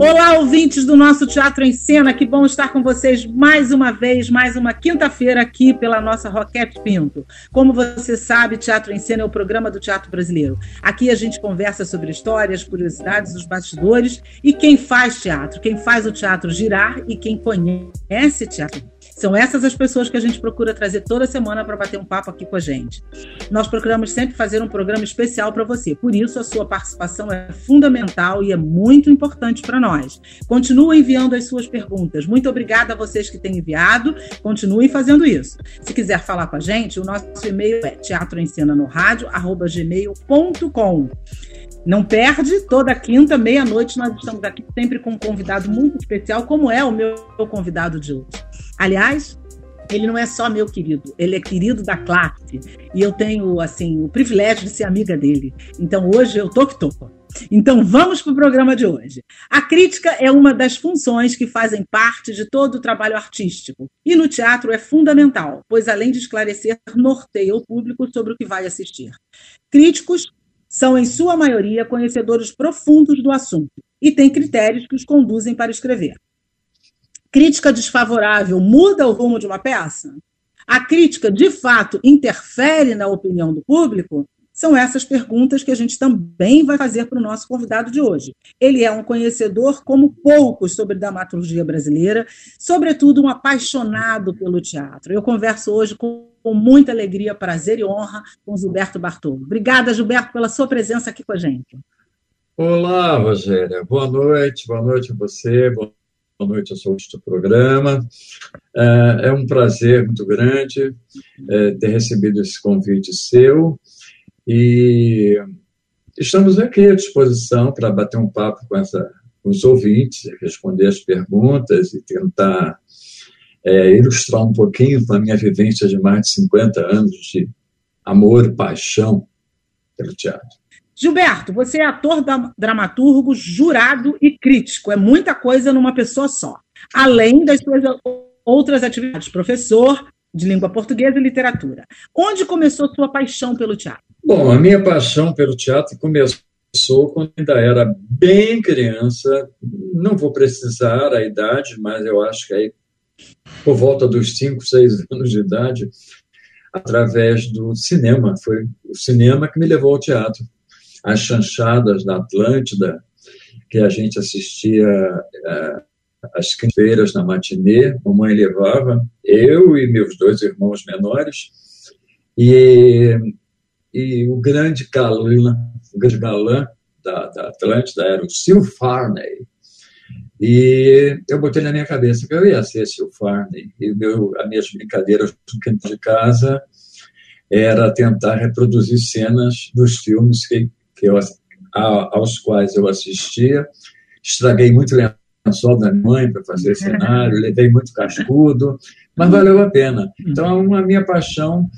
Olá, ouvintes do nosso Teatro em Cena, que bom estar com vocês mais uma vez, mais uma quinta-feira aqui pela nossa Roquete Pinto. Como você sabe, Teatro em Cena é o programa do teatro brasileiro. Aqui a gente conversa sobre histórias, curiosidades, os bastidores e quem faz teatro, quem faz o teatro girar e quem conhece teatro são essas as pessoas que a gente procura trazer toda semana para bater um papo aqui com a gente. Nós procuramos sempre fazer um programa especial para você, por isso a sua participação é fundamental e é muito importante para nós. Continue enviando as suas perguntas. Muito obrigada a vocês que têm enviado. Continuem fazendo isso. Se quiser falar com a gente, o nosso e-mail é teatroencenanoradio@gmail.com. Não perde, toda quinta, meia-noite, nós estamos aqui sempre com um convidado muito especial, como é o meu convidado de hoje. Aliás, ele não é só meu querido, ele é querido da classe. E eu tenho, assim, o privilégio de ser amiga dele. Então, hoje eu tô que tô. Então, vamos para o programa de hoje. A crítica é uma das funções que fazem parte de todo o trabalho artístico. E no teatro é fundamental, pois além de esclarecer, norteia o público sobre o que vai assistir. Críticos são, em sua maioria, conhecedores profundos do assunto e têm critérios que os conduzem para escrever crítica desfavorável muda o rumo de uma peça? A crítica, de fato, interfere na opinião do público? São essas perguntas que a gente também vai fazer para o nosso convidado de hoje. Ele é um conhecedor como poucos sobre dramaturgia brasileira, sobretudo um apaixonado pelo teatro. Eu converso hoje com, muita alegria, prazer e honra com Gilberto Bartolo. Obrigada, Gilberto, pela sua presença aqui com a gente. Olá, Rogéria. Boa noite, boa noite a você, boa boa noite aos ouvintes do programa. É, é um prazer muito grande é, ter recebido esse convite seu e estamos aqui à disposição para bater um papo com, essa, com os ouvintes, responder as perguntas e tentar é, ilustrar um pouquinho com a minha vivência de mais de 50 anos de amor e paixão pelo teatro. Gilberto, você é ator, dramaturgo, jurado e crítico. É muita coisa numa pessoa só. Além das suas outras atividades, professor de língua portuguesa e literatura. Onde começou sua paixão pelo teatro? Bom, a minha paixão pelo teatro começou quando ainda era bem criança. Não vou precisar a idade, mas eu acho que aí por volta dos 5, 6 anos de idade, através do cinema. Foi o cinema que me levou ao teatro as chanchadas da Atlântida, que a gente assistia é, às quintas-feiras na matinê, mamãe levava, eu e meus dois irmãos menores, e, e o grande galã, o grande galã da, da Atlântida era o Sil Farney, e eu botei na minha cabeça que eu ia ser Sil Farney, e meu, as minhas brincadeiras de casa era tentar reproduzir cenas dos filmes que que eu, a, aos quais eu assistia. Estraguei muito lençol da mãe para fazer cenário, levei muito cascudo, mas valeu a pena. Então, a minha paixão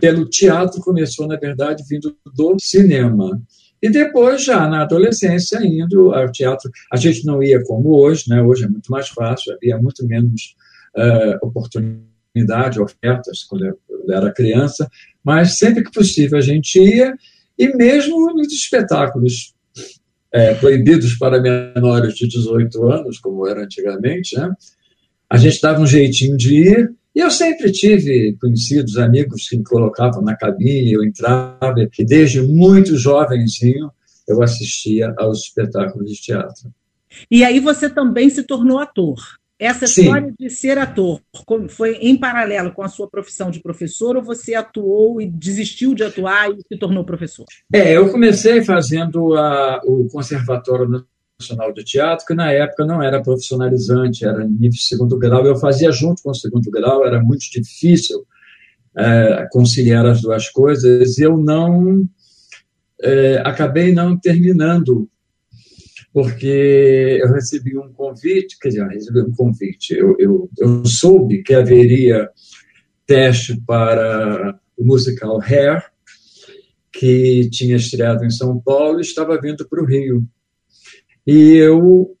pelo teatro começou, na verdade, vindo do cinema. E depois, já na adolescência, indo ao teatro. A gente não ia como hoje, né? hoje é muito mais fácil, havia muito menos uh, oportunidade, ofertas quando eu era criança, mas sempre que possível a gente ia e mesmo nos espetáculos é, proibidos para menores de 18 anos, como era antigamente, né? a gente dava um jeitinho de ir, e eu sempre tive conhecidos, amigos que me colocavam na cabine, eu entrava, e desde muito jovenzinho eu assistia aos espetáculos de teatro. E aí você também se tornou ator. Essa história Sim. de ser ator foi em paralelo com a sua profissão de professor ou você atuou e desistiu de atuar e se tornou professor? É, eu comecei fazendo a, o Conservatório Nacional de Teatro, que na época não era profissionalizante, era nível segundo grau. Eu fazia junto com o segundo grau, era muito difícil é, conciliar as duas coisas. Eu não é, acabei não terminando porque eu recebi um convite, quer dizer, eu recebi um convite, eu, eu, eu soube que haveria teste para o musical Hair, que tinha estreado em São Paulo e estava vindo para o Rio. E eu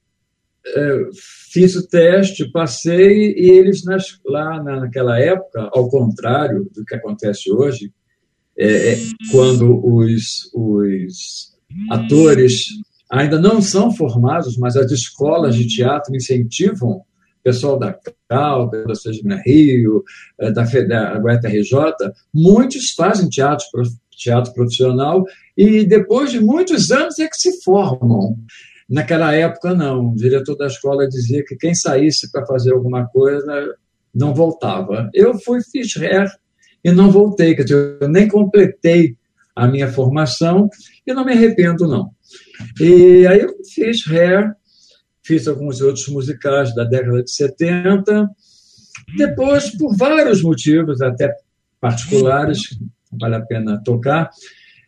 é, fiz o teste, passei, e eles, nas, lá naquela época, ao contrário do que acontece hoje, é, é, quando os, os atores ainda não são formados, mas as escolas de teatro incentivam pessoal da CAL, da Sejamina Rio, é, da, da UFRJ, muitos fazem teatro, teatro profissional e depois de muitos anos é que se formam. Naquela época, não. O diretor da escola dizia que quem saísse para fazer alguma coisa não voltava. Eu fui, fiz hair e não voltei, quer dizer, eu nem completei a minha formação e não me arrependo, não. E aí eu fiz hair, fiz alguns outros musicais da década de 70. Depois, por vários motivos, até particulares, vale a pena tocar,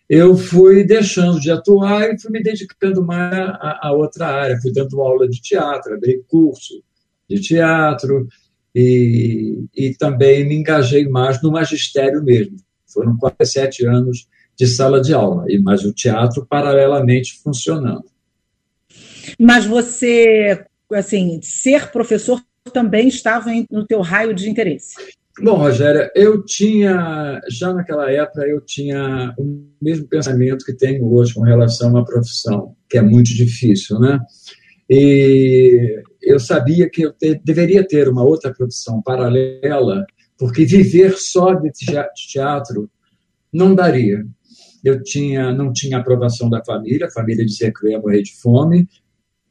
eu fui deixando de atuar e fui me dedicando mais a, a outra área. Fui dando aula de teatro, dei curso de teatro e, e também me engajei mais no magistério mesmo. Foram quase sete anos de sala de aula, e mas o teatro paralelamente funcionando. Mas você, assim, ser professor também estava no teu raio de interesse? Bom, Rogéria, eu tinha, já naquela época, eu tinha o mesmo pensamento que tenho hoje com relação à profissão, que é muito difícil, né? E eu sabia que eu te, deveria ter uma outra profissão paralela, porque viver só de teatro não daria. Eu tinha, não tinha aprovação da família, a família dizia que eu ia morrer de fome,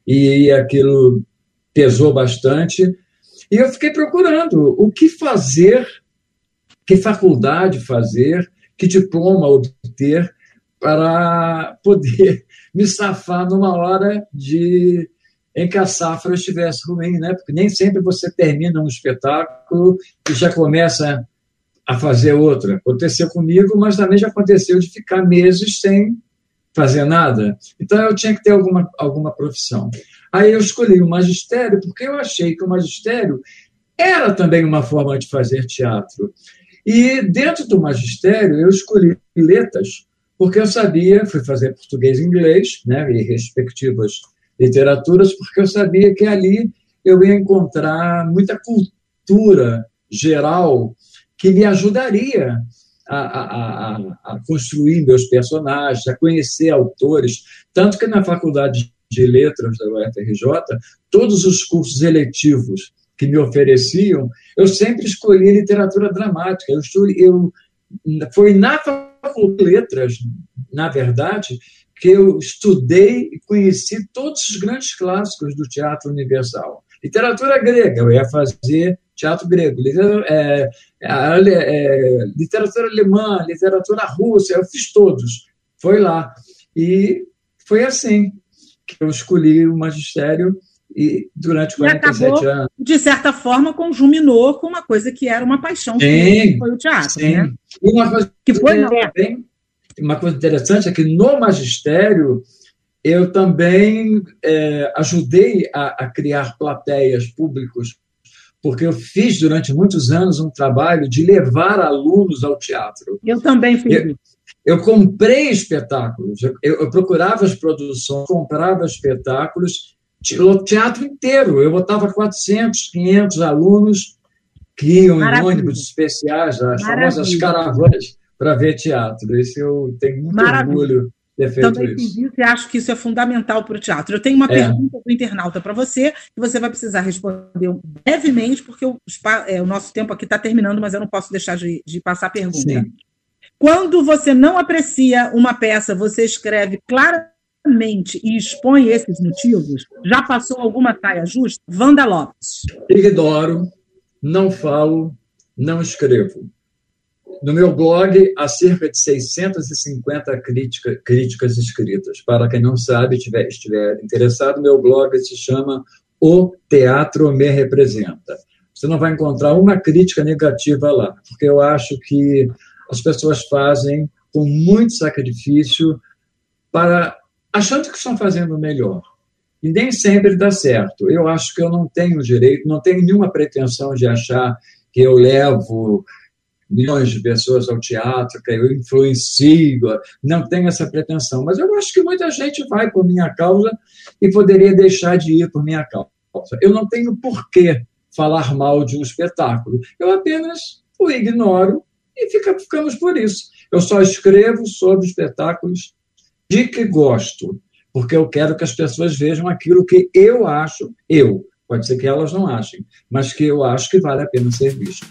e aquilo pesou bastante e eu fiquei procurando o que fazer, que faculdade fazer, que diploma obter para poder me safar numa hora de em que a safra estivesse ruim, né? Porque nem sempre você termina um espetáculo e já começa a fazer outra. Aconteceu comigo, mas também já aconteceu de ficar meses sem fazer nada. Então eu tinha que ter alguma, alguma profissão. Aí eu escolhi o magistério porque eu achei que o magistério era também uma forma de fazer teatro. E dentro do magistério eu escolhi letras porque eu sabia, fui fazer português e inglês, né, e respectivas literaturas, porque eu sabia que ali eu ia encontrar muita cultura geral que me ajudaria a, a, a, a, construir meus personagens, a conhecer autores. Tanto que na faculdade de letras da UFRJ, todos os cursos eletivos que me ofereciam, eu sempre escolhi literatura dramática. Eu, escolhi, eu foi na faculdade de letras, na verdade, que eu estudei e conheci todos os grandes clássicos do teatro universal. Literatura grega, eu ia fazer teatro grego, literatura, é, é, é, literatura alemã, literatura russa, eu fiz todos. Foi lá. E foi assim que eu escolhi o magistério e durante 47 e acabou, anos. De certa forma, conjuminou com uma coisa que era uma paixão, sim, que foi o teatro. Sim. Né? E uma coisa que foi bem, uma coisa interessante é que no magistério eu também é, ajudei a, a, criar plateias públicos, porque eu fiz durante muitos anos um trabalho de levar alunos ao teatro. Eu também fiz eu, eu comprei espetáculos, eu, eu, procurava as produções, comprava espetáculos, o teatro inteiro. Eu botava 400, 500 alunos que iam Maravilha. em ônibus especiais, as Maravilha. famosas caravanas, para ver teatro. Isso eu tenho muito Maravilha. orgulho ter feito Também isso. Isso e acho que isso é fundamental para o teatro. Eu tenho uma é. pergunta do internauta para você, que você vai precisar responder brevemente, porque o, é, o nosso tempo aqui está terminando, mas eu não posso deixar de, de passar a pergunta. Sim. Quando você não aprecia uma peça, você escreve claramente e expõe esses motivos? Já passou alguma saia justa? Wanda Lopes. Ignoro, não falo, não escrevo. No meu blog há cerca de 650 crítica, críticas escritas. Para quem não sabe, tiver, estiver interessado, meu blog se chama O Teatro Me Representa. Você não vai encontrar uma crítica negativa lá, porque eu acho que as pessoas fazem com muito sacrifício para achando que estão fazendo melhor. E nem sempre dá certo. Eu acho que eu não tenho direito, não tenho nenhuma pretensão de achar que eu levo milhões de pessoas ao teatro, que eu influencio, não tenho essa pretensão, mas eu acho que muita gente vai por minha causa e poderia deixar de ir por minha causa. Eu não tenho por que falar mal de um espetáculo, eu apenas o ignoro e fica, ficamos por isso. Eu só escrevo sobre espetáculos de que gosto, porque eu quero que as pessoas vejam aquilo que eu acho, eu, pode ser que elas não achem, mas que eu acho que vale a pena ser visto.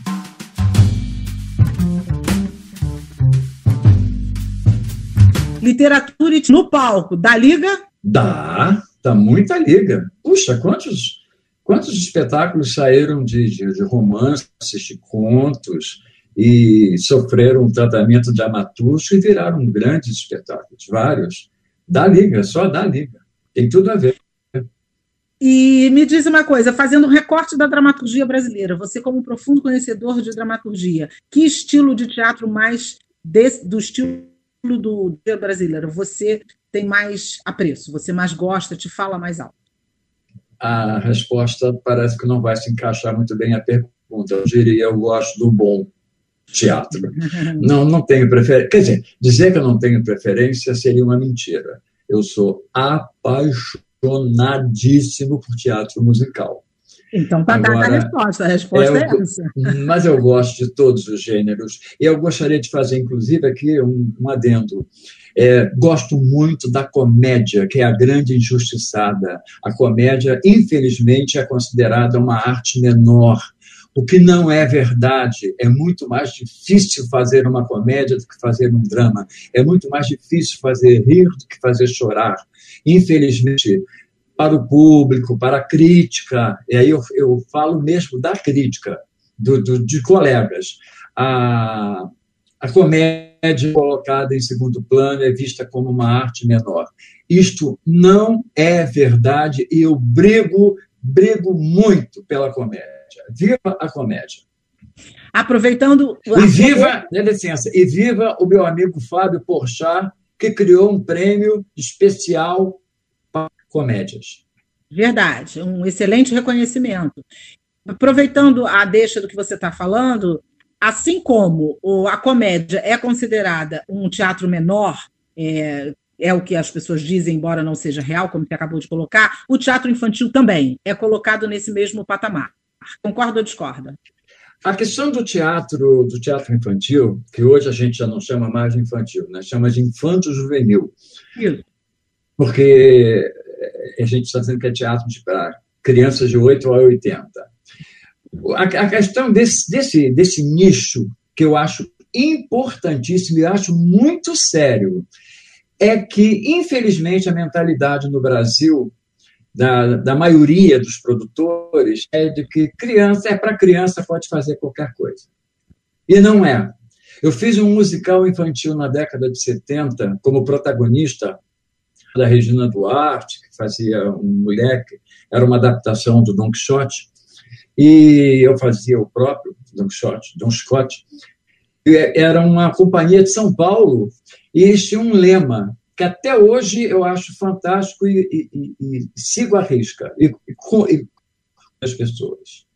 Literatura no palco, dá liga? Dá, dá muita liga. Puxa, quantos, quantos espetáculos saíram de, de, de romances, de contos, e sofreram um tratamento de amaturso e viraram grandes espetáculos, vários. Dá liga, só dá liga. Tem tudo a ver. E me diz uma coisa, fazendo um recorte da dramaturgia brasileira, você como profundo conhecedor de dramaturgia, que estilo de teatro mais desse, do estilo do brasileiro você tem mais apreço, você mais gosta, te fala mais alto? A resposta parece que não vai se encaixar muito bem a pergunta. Eu diria, eu gosto do bom teatro. Não, não tenho preferência. Quer dizer, dizer que eu não tenho preferência seria uma mentira. Eu sou apaixonadíssimo por teatro musical. Então tá dada a resposta, a resposta é, é essa. Mas eu gosto de todos os gêneros. E eu gostaria de fazer, inclusive, aqui um, um adendo. É, gosto muito da comédia, que é a grande injustiçada. A comédia, infelizmente, é considerada uma arte menor o que não é verdade. É muito mais difícil fazer uma comédia do que fazer um drama. É muito mais difícil fazer rir do que fazer chorar. Infelizmente, para o público, para a crítica, e aí eu, eu falo mesmo da crítica, do, do, de colegas, a, a comédia colocada em segundo plano é vista como uma arte menor. Isto não é verdade e eu brigo, brigo muito pela comédia. Viva a comédia. Aproveitando. E viva, dê licença, e viva o meu amigo Fábio Porchat, que criou um prêmio especial comédias. Verdade, um excelente reconhecimento. Aproveitando a deixa do que você está falando, assim como a comédia é considerada um teatro menor, é, é o que as pessoas dizem, embora não seja real, como você acabou de colocar, o teatro infantil também é colocado nesse mesmo patamar. Concorda ou discorda? A questão do teatro, do teatro infantil, que hoje a gente já não chama mais de infantil, né? chama de infanto-juvenil. Porque a gente está dizendo que é teatro para crianças de 8 a 80. A, a questão desse, desse, desse nicho, que eu acho importantíssimo e acho muito sério, é que, infelizmente, a mentalidade no Brasil da, da maioria dos produtores é de que criança é para criança, pode fazer qualquer coisa. E não é. Eu fiz um musical infantil na década de 70 como protagonista da Regina Duarte, que fazia um moleque, era uma adaptação do Don Quixote, e eu fazia o próprio Don Quixote, Don Scott. Era uma companhia de São Paulo e eles tinham um lema que até hoje eu acho fantástico e, e, e, e sigo a risca e, com as pessoas.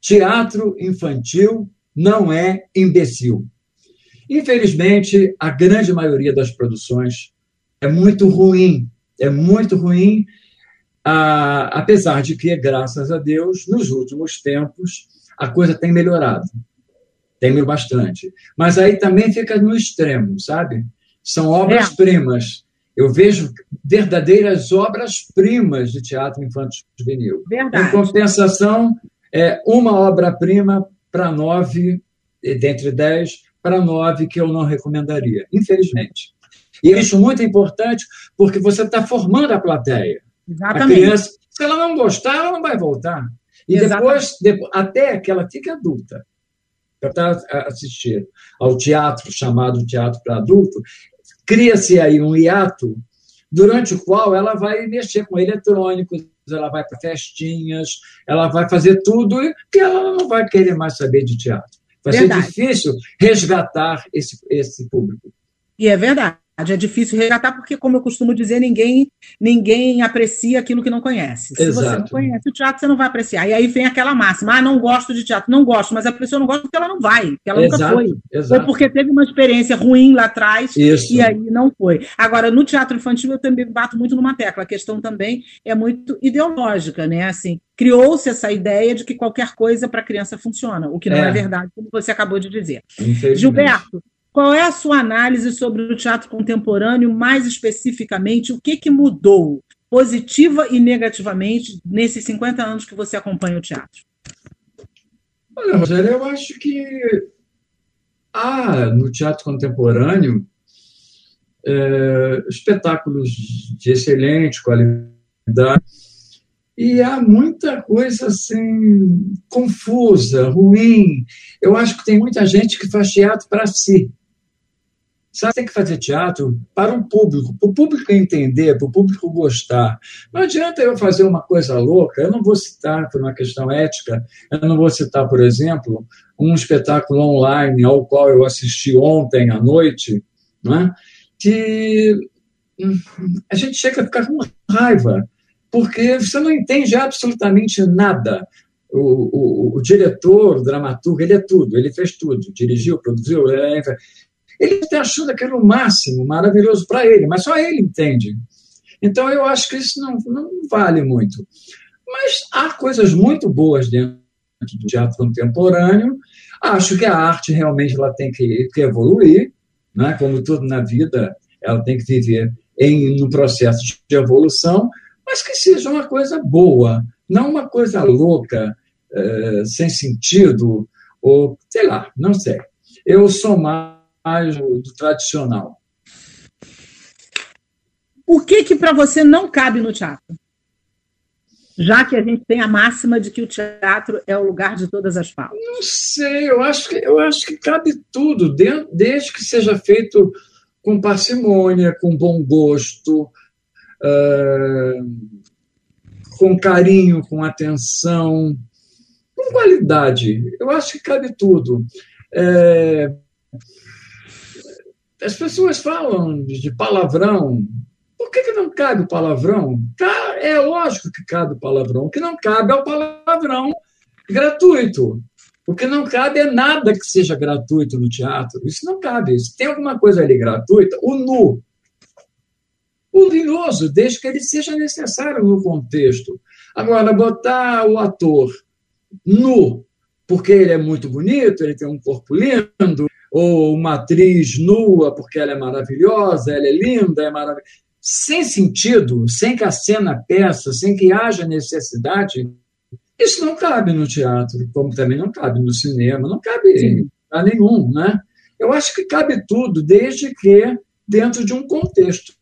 Teatro infantil não é imbecil. Infelizmente, a grande maioria das produções é muito ruim, é muito ruim, a, apesar de que, graças a Deus, nos últimos tempos, a coisa tem melhorado. Tem melhorado bastante. Mas aí também fica no extremo, sabe? São obras-primas eu vejo verdadeiras obras-primas de teatro infantil juvenil. Verdade. Em compensação, é uma obra-prima para nove, dentre dez, para nove que eu não recomendaria, infelizmente. E eu acho muito importante porque você está formando a plateia. Exatamente. A criança, se ela não gostar, ela não vai voltar. E depois, depois, até que ela fique adulta, para assistir ao teatro chamado teatro para adulto, cria-se aí um hiato durante o qual ela vai mexer com eletrônicos, ela vai para festinhas, ela vai fazer tudo que ela não vai querer mais saber de teatro. Vai verdade. ser difícil resgatar esse, esse público. E é verdade. É difícil resgatar porque, como eu costumo dizer, ninguém ninguém aprecia aquilo que não conhece. Se Exato. você não conhece o teatro, você não vai apreciar. E aí vem aquela máxima: ah, não gosto de teatro. Não gosto, mas a pessoa não gosta porque ela não vai, porque ela Exato. nunca foi. Exato. Ou porque teve uma experiência ruim lá atrás Isso. e aí não foi. Agora, no teatro infantil, eu também bato muito numa tecla. A questão também é muito ideológica, né? Assim, criou-se essa ideia de que qualquer coisa para criança funciona, o que não é. é verdade, como você acabou de dizer. Gilberto, qual é a sua análise sobre o teatro contemporâneo, mais especificamente, o que, que mudou, positiva e negativamente, nesses 50 anos que você acompanha o teatro? Olha, Rogério, eu acho que há no teatro contemporâneo é, espetáculos de excelente qualidade e há muita coisa assim confusa, ruim. Eu acho que tem muita gente que faz teatro para si. Sabe, tem que fazer teatro para um público, para o público entender, para o público gostar. Não adianta eu fazer uma coisa louca, eu não vou citar, por uma questão ética, eu não vou citar, por exemplo, um espetáculo online ao qual eu assisti ontem à noite, né, que hum, a gente chega a ficar com raiva, porque você não entende absolutamente nada. O, o, o, diretor, o dramaturgo, ele é tudo, ele fez tudo, dirigiu, produziu, ele está achando aquilo o máximo, maravilhoso para ele, mas só ele entende. Então eu acho que isso não, não vale muito. Mas há coisas muito boas dentro do teatro contemporâneo. Acho que a arte realmente ela tem que, que evoluir, né? como tudo na vida, ela tem que viver em um processo de evolução, mas que seja uma coisa boa, não uma coisa louca, é, sem sentido, ou sei lá, não sei. Eu sou mais mais do, tradicional. O que que para você não cabe no teatro? Já que a gente tem a máxima de que o teatro é o lugar de todas as falas. Não sei, eu acho que, eu acho que cabe tudo, desde que seja feito com parcimônia, com bom gosto, uh, com carinho, com atenção, com qualidade. Eu acho que cabe tudo. É, as pessoas falam de palavrão. Por que, que não cabe o palavrão? É lógico que cabe o palavrão. O que não cabe é o palavrão gratuito. O que não cabe é nada que seja gratuito no teatro. Isso não cabe. Se tem alguma coisa ali gratuita, o nu. O luminoso, desde que ele seja necessário no contexto. Agora, botar o ator nu, porque ele é muito bonito, ele tem um corpo lindo, ou uma atriz nua porque ela é maravilhosa, ela é linda, é maravilhosa. Sem sentido, sem que a cena peça, sem que haja necessidade, isso não cabe no teatro, como também não cabe no cinema, não cabe a nenhum, né? Eu acho que cabe tudo, desde que dentro de um contexto.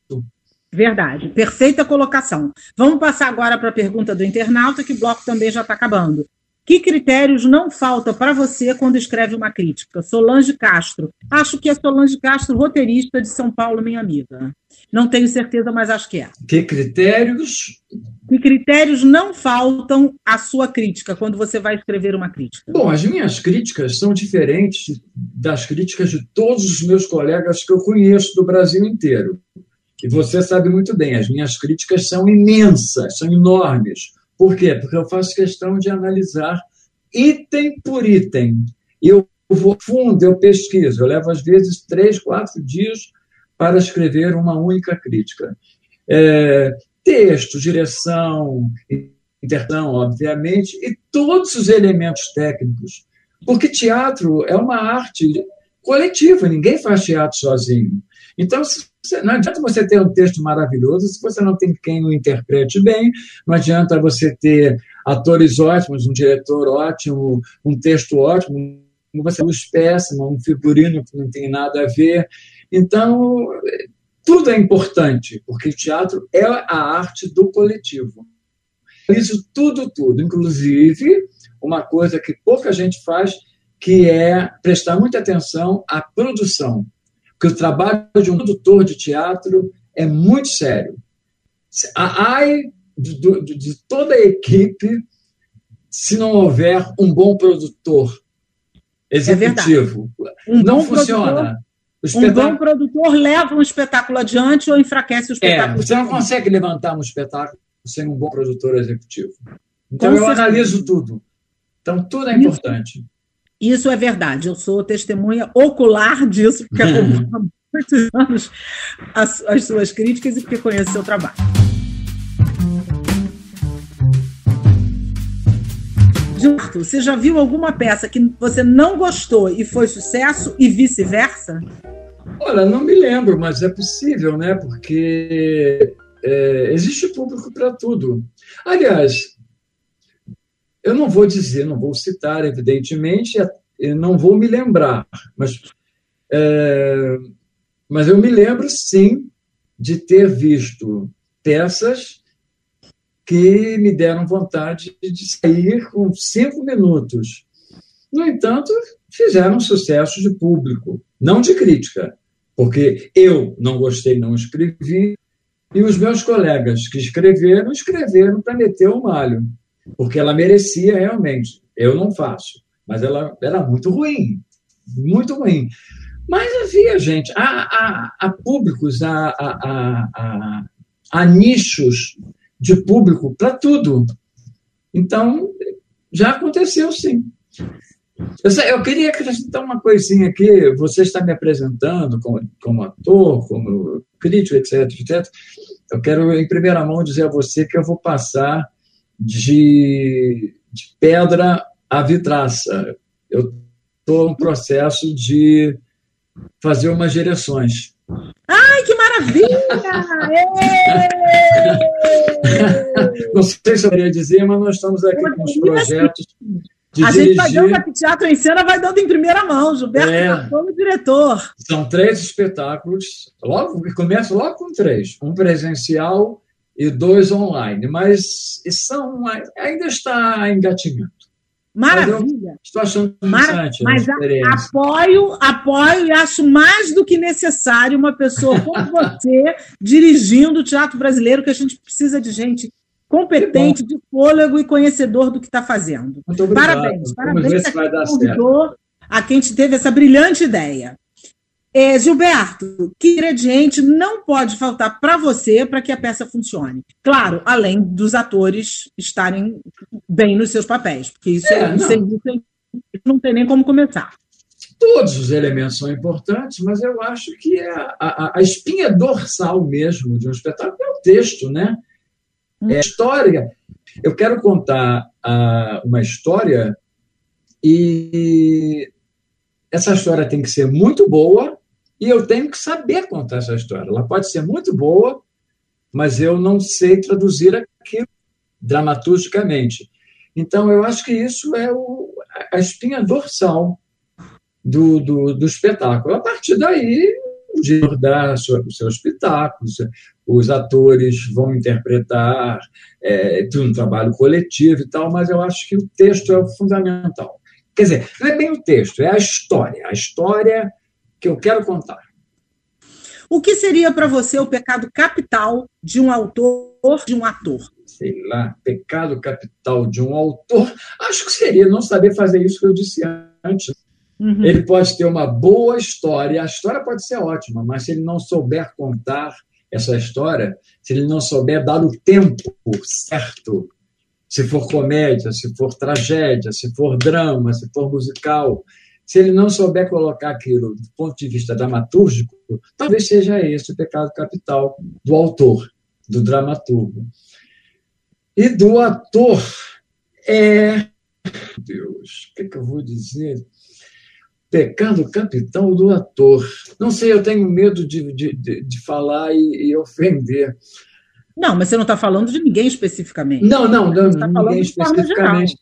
Verdade, perfeita colocação. Vamos passar agora para a pergunta do internauta, que o bloco também já está acabando. Que critérios não faltam para você quando escreve uma crítica? Solange Castro. Acho que é Solange Castro, roteirista de São Paulo, minha amiga. Não tenho certeza, mas acho que é. Que critérios? Que critérios não faltam à sua crítica quando você vai escrever uma crítica? Bom, as minhas críticas são diferentes das críticas de todos os meus colegas que eu conheço do Brasil inteiro. E você sabe muito bem, as minhas críticas são imensas, são enormes por quê? Porque eu faço questão de analisar item por item. Eu vou fundo, eu pesquiso, eu levo às vezes três, quatro dias para escrever uma única crítica. É, texto, direção, interpretação, obviamente, e todos os elementos técnicos. Porque teatro é uma arte coletiva, ninguém faz teatro sozinho. Então, não adianta você ter um texto maravilhoso se você não tem quem o interprete bem, não adianta você ter atores ótimos, um diretor ótimo, um texto ótimo, você luz péssima, um figurino que não tem nada a ver. Então, tudo é importante, porque o teatro é a arte do coletivo. Isso tudo, tudo, inclusive uma coisa que pouca gente faz, que é prestar muita atenção à produção porque o trabalho de um produtor de teatro é muito sério. Ai de, de, de toda a equipe se não houver um bom produtor executivo. É um não funciona. espetáculo... Um bom produtor leva um espetáculo adiante ou enfraquece o espetáculo? É, você não consegue levantar um espetáculo sem um bom produtor executivo. Então, Com eu certeza. analiso tudo. Então, tudo é importante. Isso, é verdade. Eu sou testemunha ocular disso, porque acompanho há muitos anos as, as suas críticas e porque conheço o seu trabalho. Você já viu alguma peça que você não gostou e foi sucesso e vice-versa? Olha, não me lembro, mas é possível, né? Porque é, existe público para tudo. Aliás, eu não vou dizer, não vou citar, evidentemente, não vou me lembrar, mas, é, mas eu me lembro, sim, de ter visto peças que me deram vontade de sair com cinco minutos. No entanto, fizeram sucesso de público, não de crítica, porque eu não gostei, não escrevi, e os meus colegas que escreveram, escreveram para meter o malho, porque ela merecia realmente. Eu não faço, mas ela era muito ruim, muito ruim. Mas havia gente, há, há, há públicos, há, há, há, nichos de público para tudo. Então, já aconteceu sim. Eu, eu, queria acrescentar uma coisinha aqui. Você está me apresentando como, como ator, como crítico, etc, etc. Eu quero, em primeira mão, dizer a você que eu vou passar de, de pedra à vitraça. Eu estou no processo de fazer umas direções. Ai, que maravilha! Não sei se eu queria dizer, mas nós estamos aqui com os projetos. De a dirigir... gente vai dando teatro em cena, vai dando em primeira mão. Gilberto é, como diretor. São três espetáculos. Logo, começa logo com três: um presencial e dois online. Mas são, ainda está engatinhando. Maravilha. estou achando interessante. Mas apoio, apoio e acho mais do que necessário uma pessoa como você dirigindo o teatro brasileiro, que a gente precisa de gente competente, de fôlego e conhecedor do que está fazendo. Muito obrigado. Parabéns. Parabéns a quem a quem teve essa brilhante ideia. É, Gilberto, que ingrediente não pode faltar para você para que a peça funcione? Claro, além dos atores estarem bem nos seus papéis, porque isso é, é não. não tem nem como começar. Todos os elementos são importantes, mas eu acho que é a, a, a espinha dorsal mesmo de um espetáculo é o texto, né? É a história. Eu quero contar uh, uma história e essa história tem que ser muito boa e eu tenho que saber contar essa história. Ela pode ser muito boa, mas eu não sei traduzir aquilo dramaturgicamente. Então, eu acho que isso é o, a espinha dorsal do, do, do espetáculo. A partir daí, o diretor dá os seus espetáculos, os atores vão interpretar, é, tudo um trabalho coletivo e tal, mas eu acho que o texto é o fundamental. Quer dizer, não é bem o texto, é a história. A história que eu quero contar. O que seria para você o pecado capital de um autor, de um ator? Sei lá, pecado capital de um autor. Acho que seria não saber fazer isso que eu disse antes. Uhum. Ele pode ter uma boa história, a história pode ser ótima, mas se ele não souber contar essa história, se ele não souber dar o tempo certo, se for comédia, se for tragédia, se for drama, se for musical, se ele não souber colocar aquilo do ponto de vista dramatúrgico, talvez seja esse o pecado capital do autor, do dramaturgo. E do ator é. Deus, o que, é que eu vou dizer? Pecado capital do ator. Não sei, eu tenho medo de, de, de, de falar e, e, ofender. Não, mas você não está falando de ninguém especificamente. Não, não, não, tá ninguém especificamente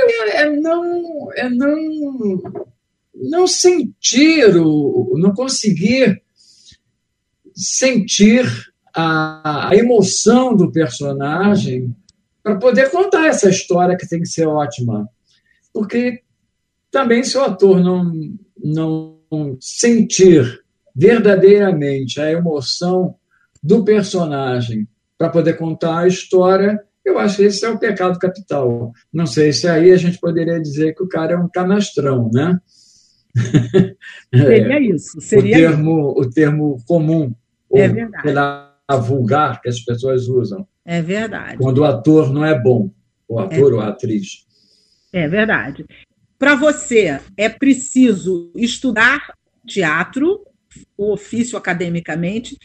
é, é não, é não, não sentir, o, não conseguir sentir a, a emoção do personagem para poder contar essa história que tem que ser ótima. Porque também se o ator não, não sentir verdadeiramente a emoção do personagem para poder contar a história, eu acho que esse é o pecado capital. Não sei se aí a gente poderia dizer que o cara é um canastrão, né? Seria é, isso. Seria o, termo, isso. o termo comum, é ou verdade. vulgar que as pessoas usam. É verdade. Quando o ator não é bom, o ator é. ou a atriz. É verdade. Para você, é preciso estudar teatro, o ofício academicamente,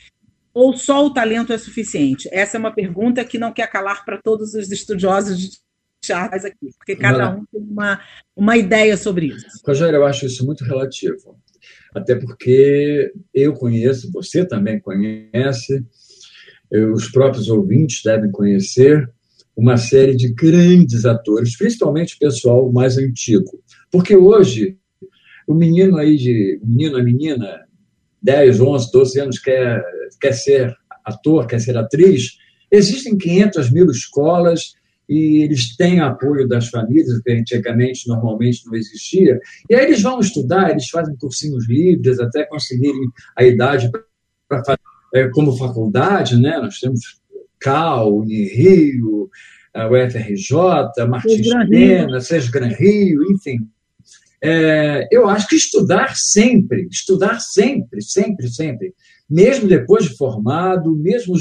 ou só o talento é suficiente? Essa é uma pergunta que não quer calar para todos os estudiosos de teatro aqui, porque cada um tem uma, uma ideia sobre isso. Rogério, eu acho isso muito relativo. Até porque eu conheço, você também conhece, os próprios ouvintes devem conhecer uma série de grandes atores, principalmente o pessoal mais antigo. Porque hoje, o menino aí de. O menino, a menina, 10, 11, 12 anos, quer, quer ser ator, quer ser atriz, existem 500 mil escolas e eles têm apoio das famílias, que antigamente normalmente não existia, e aí eles vão estudar, eles fazem cursinhos livres até conseguirem a idade para fazer é, como faculdade, né? nós temos Cal, Unirio, a UFRJ, Martins Pena, Sérgio Gran Rio, enfim. É, eu acho que estudar sempre, estudar sempre, sempre, sempre, mesmo depois de formado, mesmo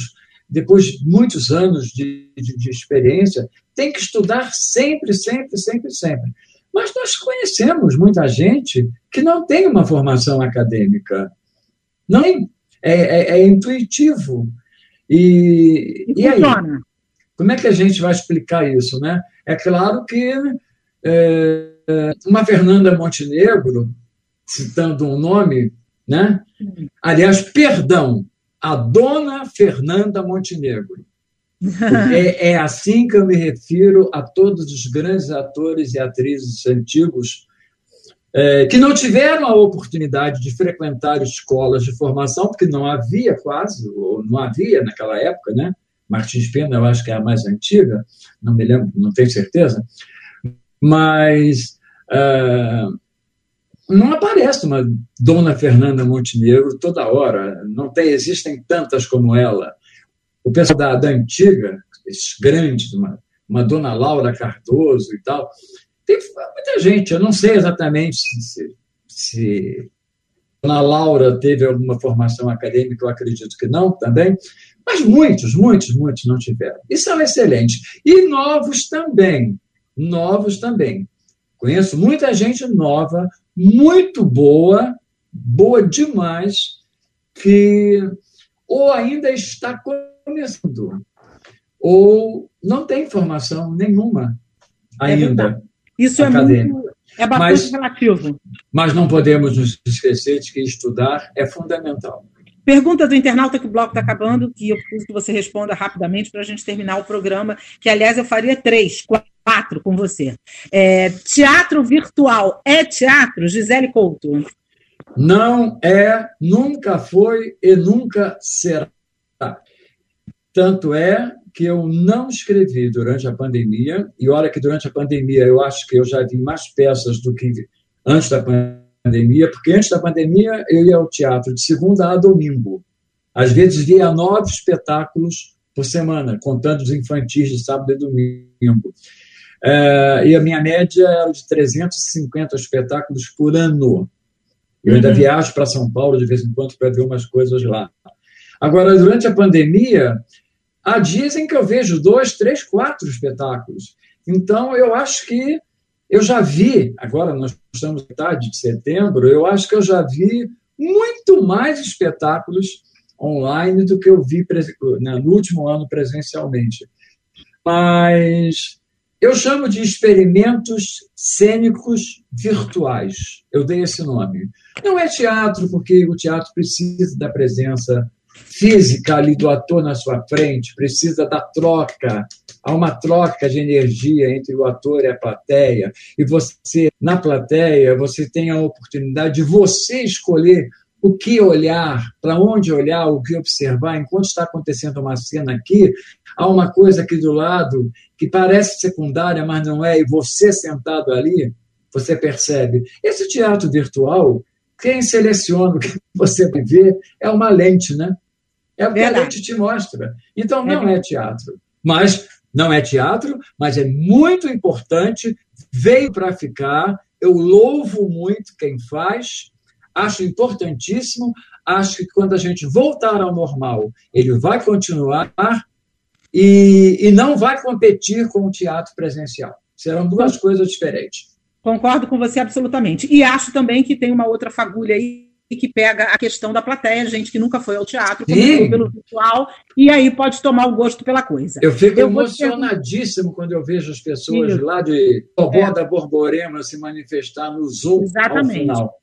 depois de muitos anos de, de, de experiência, tem que estudar sempre, sempre, sempre, sempre. Mas nós conhecemos muita gente que não tem uma formação acadêmica. Não é, é, é intuitivo. E, e, e aí? Como é que a gente vai explicar isso? Né? É claro que é, uma Fernanda Montenegro, citando um nome, né? aliás, perdão, a dona Fernanda Montenegro. É, é, assim que eu me refiro a todos os grandes atores e atrizes antigos é, que não tiveram a oportunidade de frequentar escolas de formação, porque não havia quase, ou não havia naquela época, né? Martins Pena, eu acho que é a mais antiga, não me lembro, não tenho certeza, mas uh, não aparece uma Dona Fernanda Montenegro toda hora, não tem, existem tantas como ela. O pessoal da, da antiga, grandes, uma, uma Dona Laura Cardoso e tal, tem muita gente, eu não sei exatamente se, se, se Dona Laura teve alguma formação acadêmica, eu acredito que não também, mas muitos, muitos, muitos não tiveram. E são excelentes. E novos também. Novos também. Conheço muita gente nova, muito boa, boa demais, que ou ainda está começando, ou não tem formação nenhuma é ainda. É Isso acadêmica. é muito. É bastante mas, relativo. Mas não podemos nos esquecer de que estudar é fundamental. Pergunta do internauta que o bloco está acabando, que eu preciso que você responda rapidamente para a gente terminar o programa, que, aliás, eu faria três, quatro com você. É, teatro virtual é teatro, Gisele Couto? Não é, nunca foi e nunca será. Tanto é que eu não escrevi durante a pandemia, e olha que durante a pandemia eu acho que eu já vi mais peças do que antes da pandemia pandemia, porque antes da pandemia eu ia ao teatro de segunda a domingo. Às vezes via nove espetáculos por semana, contando os infantis de sábado e domingo. É, e a minha média era de 350 espetáculos por ano. Eu ainda uhum. viajo para São Paulo de vez em quando para ver umas coisas lá. Agora, durante a pandemia, há dias em que eu vejo dois, três, quatro espetáculos. Então, eu acho que eu já vi, agora nós estamos metade de setembro, eu acho que eu já vi muito mais espetáculos online do que eu vi no último ano presencialmente. Mas eu chamo de experimentos cênicos virtuais. Eu dei esse nome. Não é teatro, porque o teatro precisa da presença física ali do ator na sua frente, precisa da troca. Há uma troca de energia entre o ator e a plateia. E você, na plateia, você tem a oportunidade de você escolher o que olhar, para onde olhar, o que observar. Enquanto está acontecendo uma cena aqui, há uma coisa aqui do lado que parece secundária, mas não é, e você sentado ali, você percebe. Esse teatro virtual, quem seleciona o que você ver é uma lente, né? É o que Verdade. a lente te mostra. Então, não é, é teatro. Mas não é teatro, mas é muito importante, veio para ficar. eu louvo muito quem faz, acho importantíssimo, acho que quando a gente voltar ao normal, ele vai continuar e, e não vai competir com o teatro presencial. Serão duas coisas diferentes. Concordo com você absolutamente. E acho também que tem uma outra fagulha aí que pega a questão da plateia, gente que nunca foi ao teatro, começou pelo virtual, e aí pode tomar o gosto pela coisa. Eu fico eu emocionadíssimo quando eu vejo as pessoas lá de Tobó é. da Borborema se manifestar no Zoom Exatamente. ao final.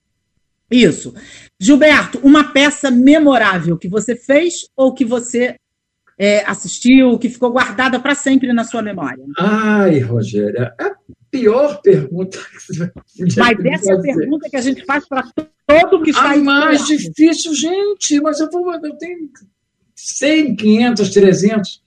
Isso. Gilberto, uma peça memorável que você fez ou que você é, assistiu, que ficou guardada para sempre na sua memória? Ai, Rogéria, a pior pergunta que você Mas essa é a pergunta que a gente faz para todo que está A mais difícil, gente, mas eu, vou, eu tenho 100, 500, 300.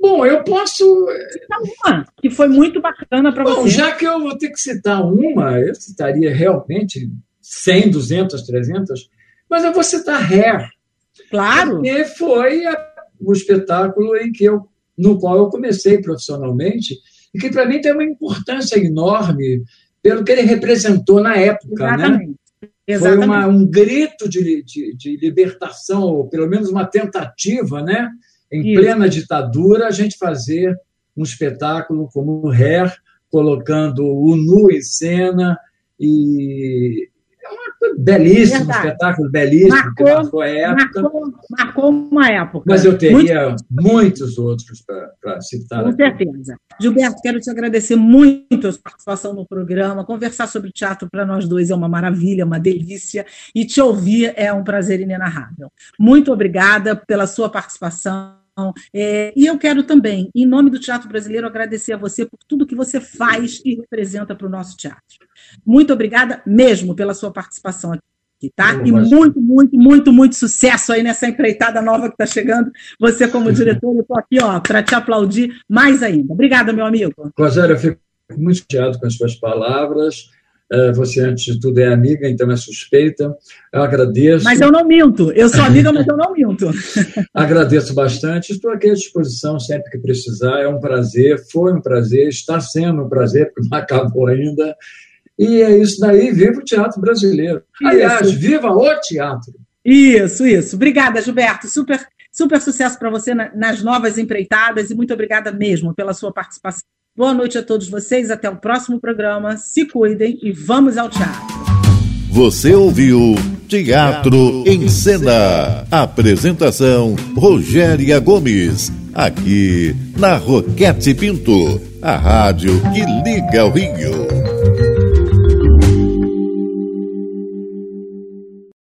Bom, eu posso. Citar uma, que foi muito bacana para você. Bom, já que eu vou ter que citar uma, eu citaria realmente 100, 200, 300, mas eu vou citar Hair. Claro. Porque foi a o espetáculo em que eu, no qual eu comecei profissionalmente e que para mim tem uma importância enorme pelo que ele representou na época, né? Exatamente. né? Exatamente. Foi uma, um grito de, de, de, libertação, ou pelo menos uma tentativa, né? Em Isso. plena ditadura, a gente fazer um espetáculo como o Hair, colocando o nu em cena e belíssimo, Verdade. espetáculo belíssimo, marcou, que marcou a época. Marcou, marcou, uma época. Mas eu teria muito... muitos outros para citar. Com aqui. certeza. Gilberto, quero te agradecer muito a sua participação no programa. Conversar sobre teatro para nós dois é uma maravilha, uma delícia, e te ouvir é um prazer inenarrável. Muito obrigada pela sua participação. É, e eu quero também, em nome do Teatro Brasileiro, agradecer a você por tudo que você faz e representa para o nosso teatro. Muito obrigada mesmo pela sua participação aqui, tá? e muito, muito, muito, muito sucesso aí nessa empreitada nova que está chegando. Você, como diretor, eu estou aqui para te aplaudir mais ainda. Obrigada, meu amigo. Rogério, eu fico muito chateado com as suas palavras. É, você, antes de tudo, é amiga, então é suspeita. Eu agradeço. Mas eu não minto. Eu sou amiga, mas eu não minto. agradeço bastante. Estou aqui à disposição sempre que precisar. É um prazer, foi um prazer, está sendo um prazer, porque não acabou ainda. E é isso daí, viva o teatro brasileiro. Aliás, isso. viva o teatro. Isso, isso. Obrigada, Gilberto. Super, super sucesso para você nas novas empreitadas e muito obrigada mesmo pela sua participação. Boa noite a todos vocês, até o próximo programa. Se cuidem e vamos ao teatro. Você ouviu Teatro em Cena. Apresentação Rogéria Gomes. Aqui na Roquete Pinto, a rádio que liga o Rio.